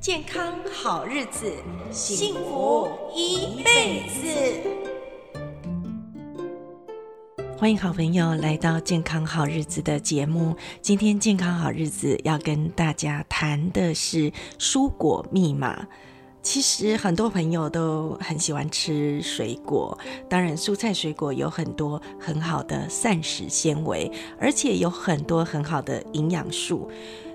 健康好日子，幸福一辈子。欢迎好朋友来到《健康好日子》的节目。今天《健康好日子》要跟大家谈的是蔬果密码。其实很多朋友都很喜欢吃水果，当然蔬菜水果有很多很好的膳食纤维，而且有很多很好的营养素。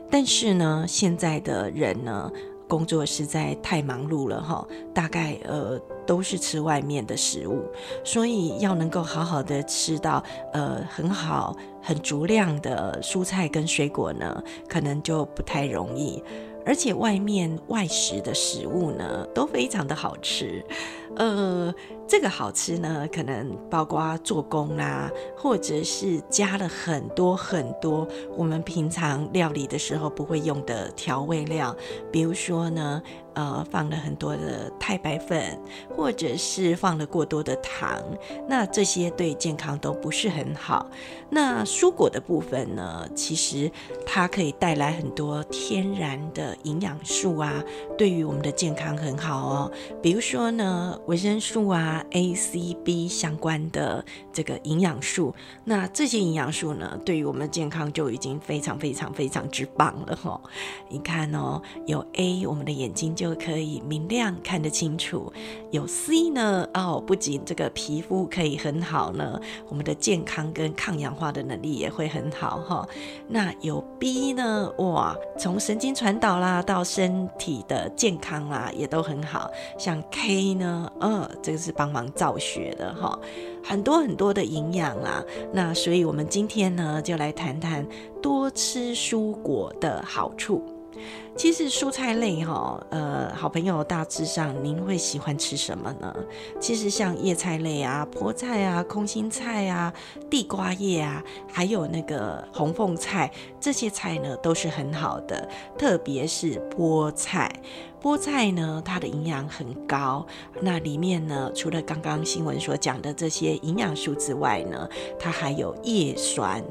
但是呢，现在的人呢，工作实在太忙碌了哈，大概呃都是吃外面的食物，所以要能够好好的吃到呃很好很足量的蔬菜跟水果呢，可能就不太容易。而且外面外食的食物呢，都非常的好吃，呃，这个好吃呢，可能包括做工啦，或者是加了很多很多我们平常料理的时候不会用的调味料，比如说呢。呃，放了很多的太白粉，或者是放了过多的糖，那这些对健康都不是很好。那蔬果的部分呢，其实它可以带来很多天然的营养素啊，对于我们的健康很好哦。比如说呢，维生素啊，A、C、B 相关的这个营养素，那这些营养素呢，对于我们的健康就已经非常非常非常之棒了哈、你看哦，有 A，我们的眼睛就可以明亮看得清楚，有 C 呢哦，不仅这个皮肤可以很好呢，我们的健康跟抗氧化的能力也会很好哈。那有 B 呢，哇，从神经传导啦到身体的健康啦，也都很好。像 K 呢，呃，这个是帮忙造血的哈，很多很多的营养啦。那所以我们今天呢，就来谈谈多吃蔬果的好处。其实蔬菜类哈，呃，好朋友大致上您会喜欢吃什么呢？其实像叶菜类啊、菠菜啊、空心菜啊、地瓜叶啊，还有那个红凤菜，这些菜呢都是很好的，特别是菠菜。菠菜呢，它的营养很高，那里面呢，除了刚刚新闻所讲的这些营养素之外呢，它还有叶酸。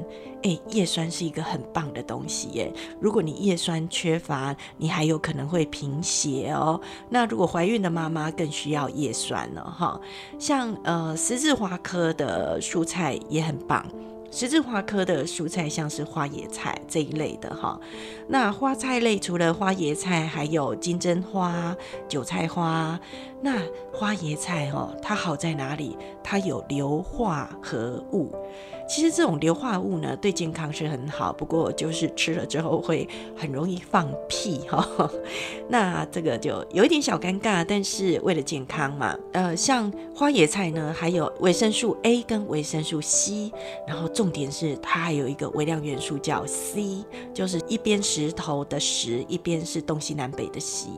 诶，叶酸是一个很棒的东西耶。如果你叶酸缺乏，你还有可能会贫血哦。那如果怀孕的妈妈更需要叶酸了哈。像呃十字花科的蔬菜也很棒。十字花科的蔬菜像是花椰菜这一类的哈，那花菜类除了花椰菜，还有金针花、韭菜花。那花椰菜哦，它好在哪里？它有硫化合物。其实这种硫化物呢，对健康是很好，不过就是吃了之后会很容易放屁哈。那这个就有一点小尴尬，但是为了健康嘛，呃，像花椰菜呢，还有维生素 A 跟维生素 C，然后重点是它还有一个微量元素叫 C，就是一边石头的石，一边是东西南北的西，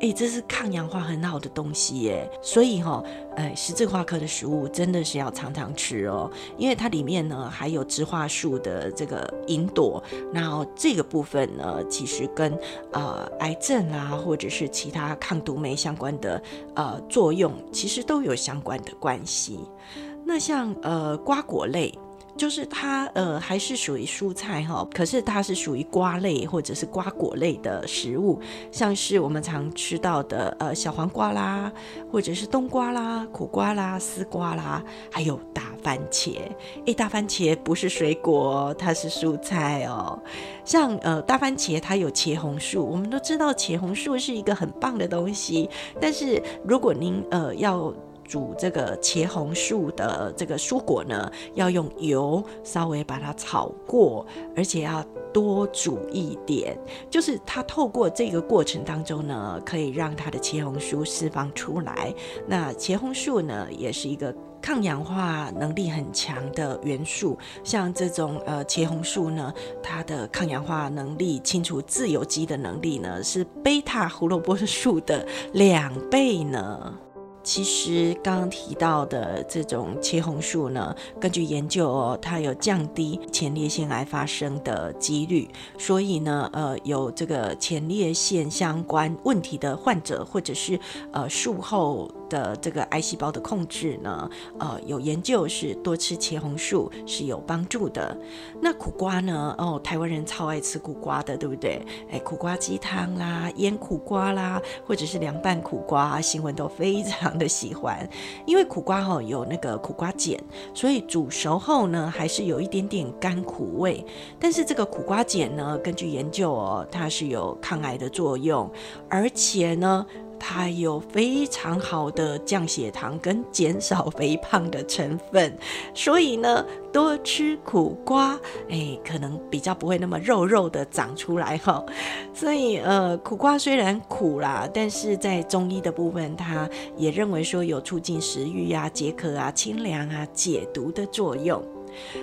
哎，这是抗氧化很好的东西耶。所以哈，呃，十字花科的食物真的是要常常吃哦，因为它里面呢。呃，还有植化素的这个吲哚，然后这个部分呢，其实跟呃癌症啊，或者是其他抗毒酶相关的呃作用，其实都有相关的关系。那像呃瓜果类。就是它，呃，还是属于蔬菜哈，可是它是属于瓜类或者是瓜果类的食物，像是我们常吃到的，呃，小黄瓜啦，或者是冬瓜啦、苦瓜啦、丝瓜啦，还有大番茄。诶，大番茄不是水果，它是蔬菜哦。像呃，大番茄它有茄红素，我们都知道茄红素是一个很棒的东西，但是如果您呃要。煮这个茄红素的这个蔬果呢，要用油稍微把它炒过，而且要多煮一点。就是它透过这个过程当中呢，可以让它的茄红素释放出来。那茄红素呢，也是一个抗氧化能力很强的元素。像这种呃茄红素呢，它的抗氧化能力、清除自由基的能力呢，是贝塔胡萝卜素的两倍呢。其实刚刚提到的这种茄红素呢，根据研究哦，它有降低前列腺癌发生的几率。所以呢，呃，有这个前列腺相关问题的患者，或者是呃术后的这个癌细胞的控制呢，呃，有研究是多吃茄红素是有帮助的。那苦瓜呢？哦，台湾人超爱吃苦瓜的，对不对？哎，苦瓜鸡汤啦，腌苦瓜啦，或者是凉拌苦瓜，新闻都非常的喜欢。因为苦瓜哈、哦、有那个苦瓜碱，所以煮熟后呢，还是有一点点甘苦味。但是这个苦瓜碱呢，根据研究哦，它是有抗癌的作用，而且呢。它有非常好的降血糖跟减少肥胖的成分，所以呢，多吃苦瓜，哎，可能比较不会那么肉肉的长出来哈。所以呃，苦瓜虽然苦啦，但是在中医的部分，它也认为说有促进食欲啊、解渴啊、清凉啊、解毒的作用。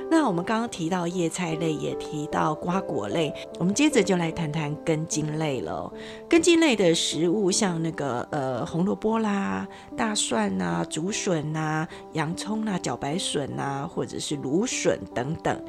那我们刚刚提到叶菜类，也提到瓜果类，我们接着就来谈谈根茎类了。根茎类的食物，像那个呃红萝卜啦、大蒜呐、竹笋呐、洋葱啊、茭白笋啊，或者是芦笋等等。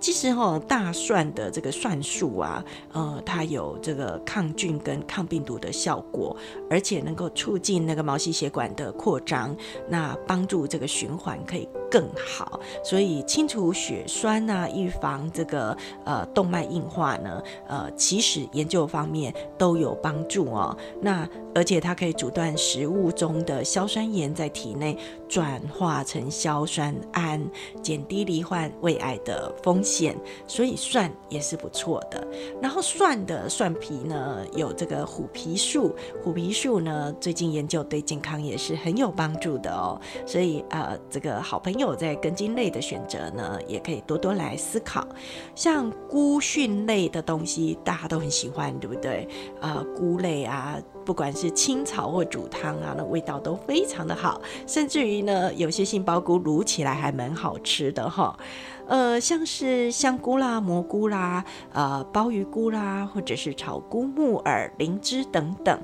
其实哈，大蒜的这个蒜素啊，呃，它有这个抗菌跟抗病毒的效果，而且能够促进那个毛细血管的扩张，那帮助这个循环可以更好，所以清除血栓啊，预防这个呃动脉硬化呢，呃，其实研究方面都有帮助哦。那而且它可以阻断食物中的硝酸盐在体内转化成硝酸胺，减低罹患胃癌的风险。所以蒜也是不错的。然后蒜的蒜皮呢，有这个虎皮素，虎皮素呢，最近研究对健康也是很有帮助的哦。所以呃，这个好朋友在根茎类的选择呢，也可以多多来思考。像菇蕈类的东西，大家都很喜欢，对不对？呃，菇类啊。不管是清炒或煮汤啊，那味道都非常的好，甚至于呢，有些杏鲍菇卤起来还蛮好吃的哈。呃，像是香菇啦、蘑菇啦、呃鲍鱼菇啦，或者是炒菇、木耳、灵芝等等，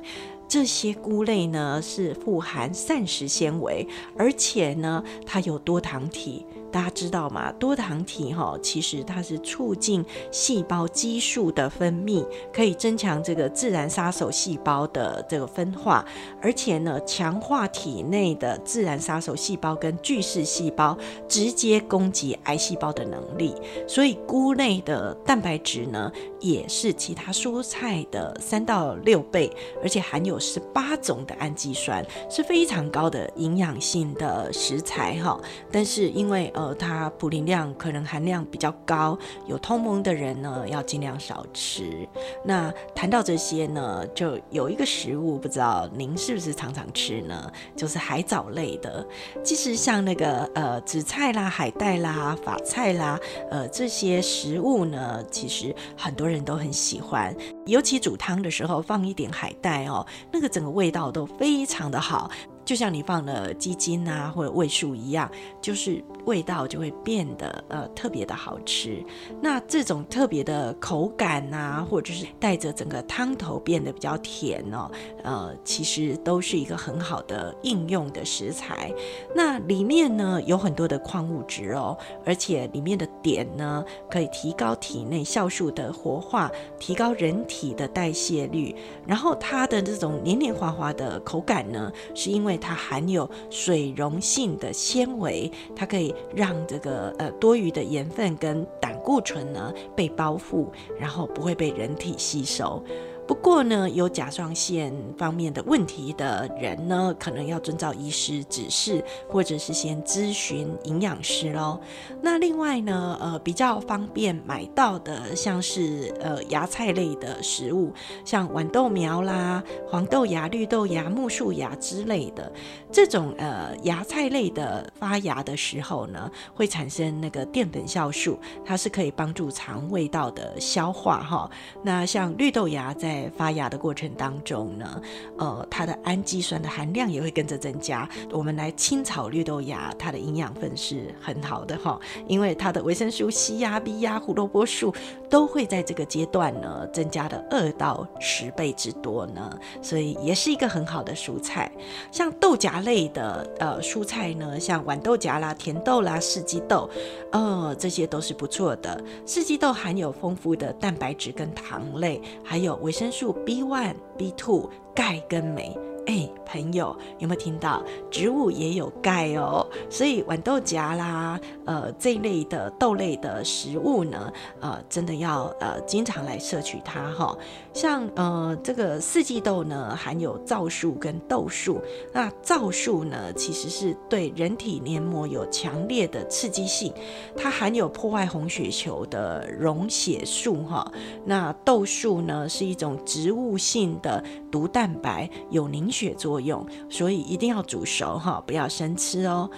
这些菇类呢是富含膳食纤维，而且呢它有多糖体。大家知道吗？多糖体哈，其实它是促进细胞激素的分泌，可以增强这个自然杀手细胞的这个分化，而且呢，强化体内的自然杀手细胞跟巨噬细胞直接攻击癌细胞的能力。所以，菇类的蛋白质呢，也是其他蔬菜的三到六倍，而且含有十八种的氨基酸，是非常高的营养性的食材哈。但是因为，呃它普林量可能含量比较高，有通膨的人呢，要尽量少吃。那谈到这些呢，就有一个食物，不知道您是不是常常吃呢？就是海藻类的。其实像那个呃紫菜啦、海带啦、法菜啦，呃这些食物呢，其实很多人都很喜欢，尤其煮汤的时候放一点海带哦，那个整个味道都非常的好。就像你放了鸡精啊或者味素一样，就是味道就会变得呃特别的好吃。那这种特别的口感啊，或者是带着整个汤头变得比较甜哦，呃，其实都是一个很好的应用的食材。那里面呢有很多的矿物质哦，而且里面的碘呢可以提高体内酵素的活化，提高人体的代谢率。然后它的这种黏黏滑滑的口感呢，是因为它含有水溶性的纤维，它可以让这个呃多余的盐分跟胆固醇呢被包覆，然后不会被人体吸收。不过呢，有甲状腺方面的问题的人呢，可能要遵照医师指示，或者是先咨询营养师喽。那另外呢，呃，比较方便买到的，像是呃芽菜类的食物，像豌豆苗啦、黄豆芽、绿豆芽、木薯芽之类的，这种呃芽菜类的发芽的时候呢，会产生那个淀粉酵素，它是可以帮助肠胃道的消化哈。那像绿豆芽在发芽的过程当中呢，呃，它的氨基酸的含量也会跟着增加。我们来清炒绿豆芽，它的营养分是很好的哈，因为它的维生素 C 呀、B 呀、胡萝卜素都会在这个阶段呢增加了二到十倍之多呢，所以也是一个很好的蔬菜。像豆荚类的呃蔬菜呢，像豌豆荚啦、甜豆啦、四季豆，呃，这些都是不错的。四季豆含有丰富的蛋白质跟糖类，还有维生素。B one、B two、钙跟镁，哎，朋友有没有听到？植物也有钙哦，所以豌豆荚啦，呃，这一类的豆类的食物呢，呃，真的要呃经常来摄取它哈。像呃这个四季豆呢，含有皂素跟豆素。那皂素呢，其实是对人体黏膜有强烈的刺激性，它含有破坏红血球的溶血素哈。那豆素呢，是一种植物性的毒蛋白，有凝血血作用，所以一定要煮熟哈，不要生吃哦。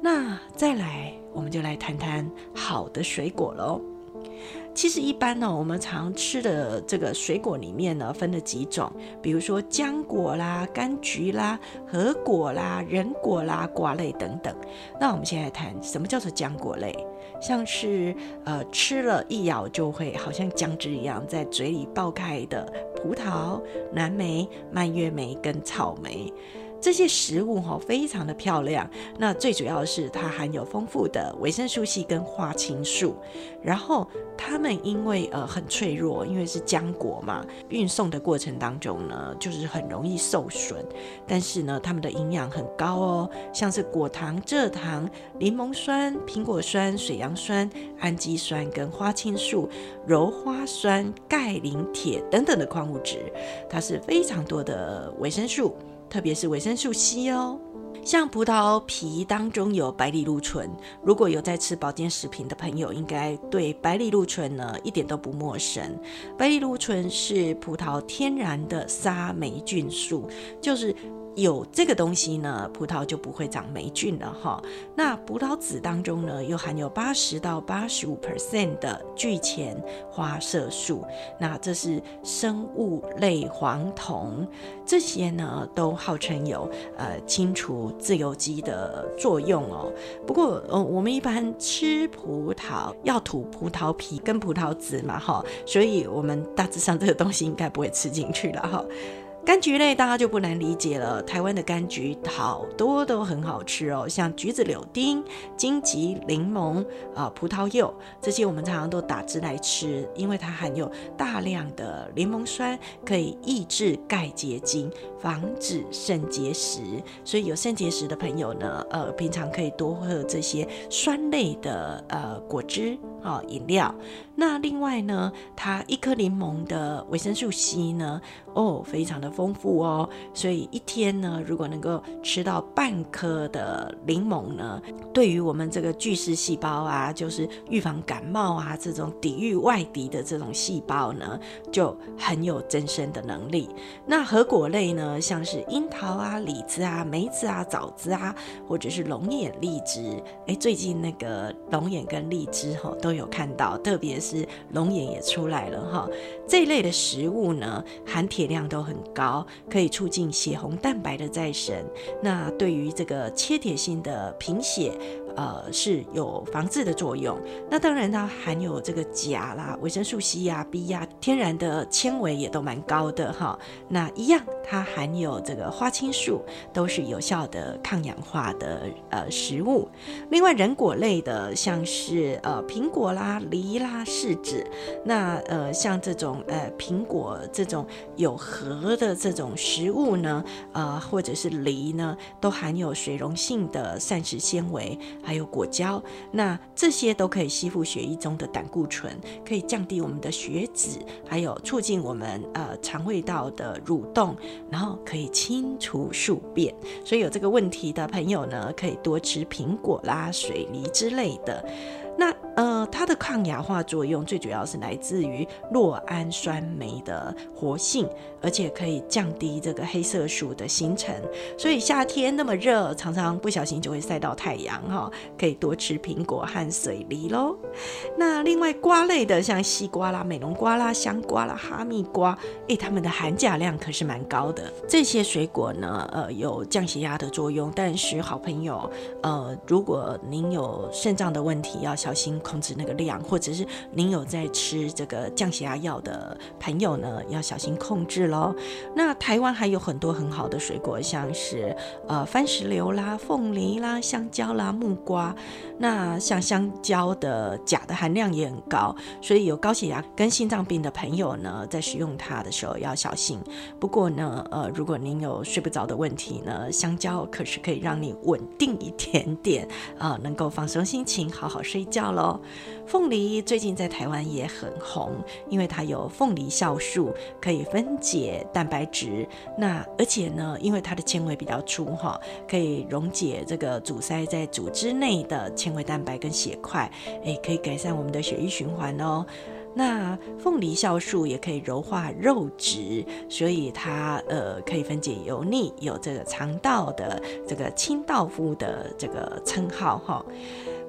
那再来，我们就来谈谈好的水果喽。其实一般呢，我们常吃的这个水果里面呢，分了几种，比如说浆果啦、柑橘啦、核果啦、仁果啦、瓜类等等。那我们现在谈什么叫做浆果类？像是呃吃了一咬就会好像浆汁一样在嘴里爆开的胡桃、蓝莓、蔓越莓跟草莓。这些食物哈非常的漂亮，那最主要的是它含有丰富的维生素 C 跟花青素，然后它们因为呃很脆弱，因为是浆果嘛，运送的过程当中呢，就是很容易受损，但是呢，它们的营养很高哦，像是果糖、蔗糖、柠檬酸、苹果酸、水杨酸、氨基酸跟花青素、鞣花酸、钙、磷、铁等等的矿物质，它是非常多的维生素。特别是维生素 C 哦，像葡萄皮当中有白藜芦醇，如果有在吃保健食品的朋友，应该对白藜芦醇呢一点都不陌生。白藜芦醇是葡萄天然的杀霉菌素，就是。有这个东西呢，葡萄就不会长霉菌了哈。那葡萄籽当中呢，又含有八十到八十五 percent 的聚前花色素，那这是生物类黄酮，这些呢都号称有呃清除自由基的作用哦。不过呃，我们一般吃葡萄要吐葡萄皮跟葡萄籽嘛哈，所以我们大致上这个东西应该不会吃进去了哈。柑橘类大家就不难理解了，台湾的柑橘好多都很好吃哦，像橘子、柳丁、金桔、柠檬啊、葡萄柚这些，我们常常都打汁来吃，因为它含有大量的柠檬酸，可以抑制钙结晶，防止肾结石。所以有肾结石的朋友呢，呃，平常可以多喝这些酸类的呃果汁、哦、饮料。那另外呢，它一颗柠檬的维生素 C 呢，哦，非常的丰富哦，所以一天呢，如果能够吃到半颗的柠檬呢，对于我们这个巨噬细胞啊，就是预防感冒啊这种抵御外敌的这种细胞呢，就很有增生的能力。那核果类呢，像是樱桃啊、李子啊、梅子啊、枣子啊，或者是龙眼、荔枝，哎，最近那个龙眼跟荔枝哈都都有看到，特别。是龙眼也出来了哈，这一类的食物呢，含铁量都很高，可以促进血红蛋白的再生。那对于这个缺铁性的贫血，呃，是有防治的作用。那当然它含有这个钾啦、维生素 C 呀、B 呀，天然的纤维也都蛮高的哈。那一样，它含有这个花青素，都是有效的抗氧化的呃食物。另外，仁果类的，像是呃苹果啦、梨啦。柿子，那呃，像这种呃苹果这种有核的这种食物呢，呃，或者是梨呢，都含有水溶性的膳食纤维，还有果胶，那这些都可以吸附血液中的胆固醇，可以降低我们的血脂，还有促进我们呃肠胃道的蠕动，然后可以清除宿便。所以有这个问题的朋友呢，可以多吃苹果啦、水梨之类的。那呃，它的抗氧化作用最主要是来自于酪氨酸酶的活性，而且可以降低这个黑色素的形成。所以夏天那么热，常常不小心就会晒到太阳哈，可以多吃苹果和水梨喽。那另外瓜类的，像西瓜啦、美容瓜啦、香瓜啦、哈密瓜，诶，它们的含钾量可是蛮高的。这些水果呢，呃，有降血压的作用。但是好朋友，呃，如果您有肾脏的问题，要小心控制那个量，或者是您有在吃这个降血压药的朋友呢，要小心控制喽。那台湾还有很多很好的水果，像是呃番石榴啦、凤梨啦、香蕉啦、木瓜。那像香蕉的钾的含量也很高，所以有高血压跟心脏病的朋友呢，在使用它的时候要小心。不过呢，呃，如果您有睡不着的问题呢，香蕉可是可以让你稳定一点点，啊、能够放松心情，好好睡觉喽。凤梨最近在台湾也很红，因为它有凤梨酵素，可以分解解蛋白质。那而且呢，因为它的纤维比较粗哈，可以溶解这个阻塞在组织内的纤维蛋白跟血块，诶，可以改善我们的血液循环哦。那凤梨酵素也可以柔化肉质，所以它呃可以分解油腻，有这个肠道的这个清道夫的这个称号哈。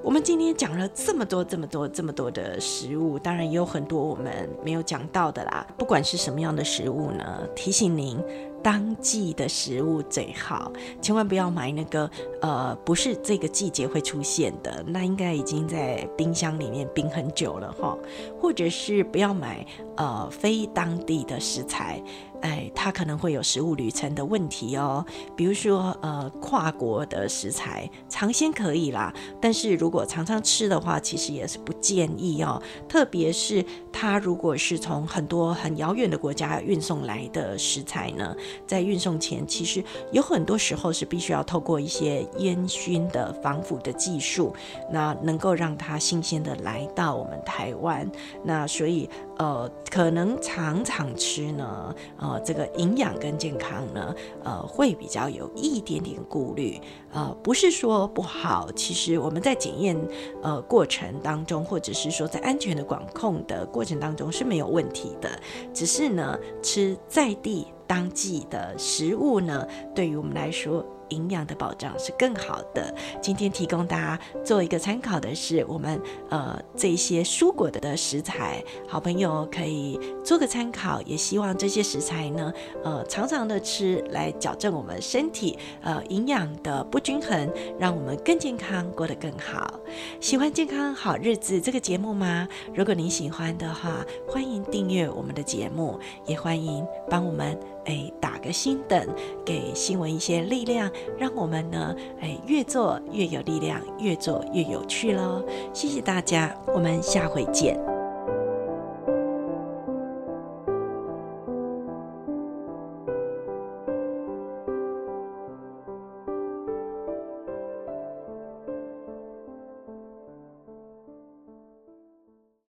我们今天讲了这么多、这么多、这么多的食物，当然也有很多我们没有讲到的啦。不管是什么样的食物呢，提醒您。当季的食物最好，千万不要买那个呃，不是这个季节会出现的，那应该已经在冰箱里面冰很久了哈。或者是不要买呃非当地的食材，哎，它可能会有食物旅程的问题哦。比如说呃跨国的食材尝鲜可以啦，但是如果常常吃的话，其实也是不建议哦。特别是它如果是从很多很遥远的国家运送来的食材呢。在运送前，其实有很多时候是必须要透过一些烟熏的防腐的技术，那能够让它新鲜的来到我们台湾。那所以，呃，可能常常吃呢，呃，这个营养跟健康呢，呃，会比较有一点点顾虑。呃，不是说不好，其实我们在检验呃过程当中，或者是说在安全的管控的过程当中是没有问题的，只是呢，吃在地。当季的食物呢，对于我们来说，营养的保障是更好的。今天提供大家做一个参考的是，我们呃这些蔬果的食材，好朋友可以做个参考。也希望这些食材呢，呃常常的吃，来矫正我们身体呃营养的不均衡，让我们更健康，过得更好。喜欢健康好日子这个节目吗？如果您喜欢的话，欢迎订阅我们的节目，也欢迎帮我们。哎，打个心等，给新闻一些力量，让我们呢，哎，越做越有力量，越做越有趣喽！谢谢大家，我们下回见。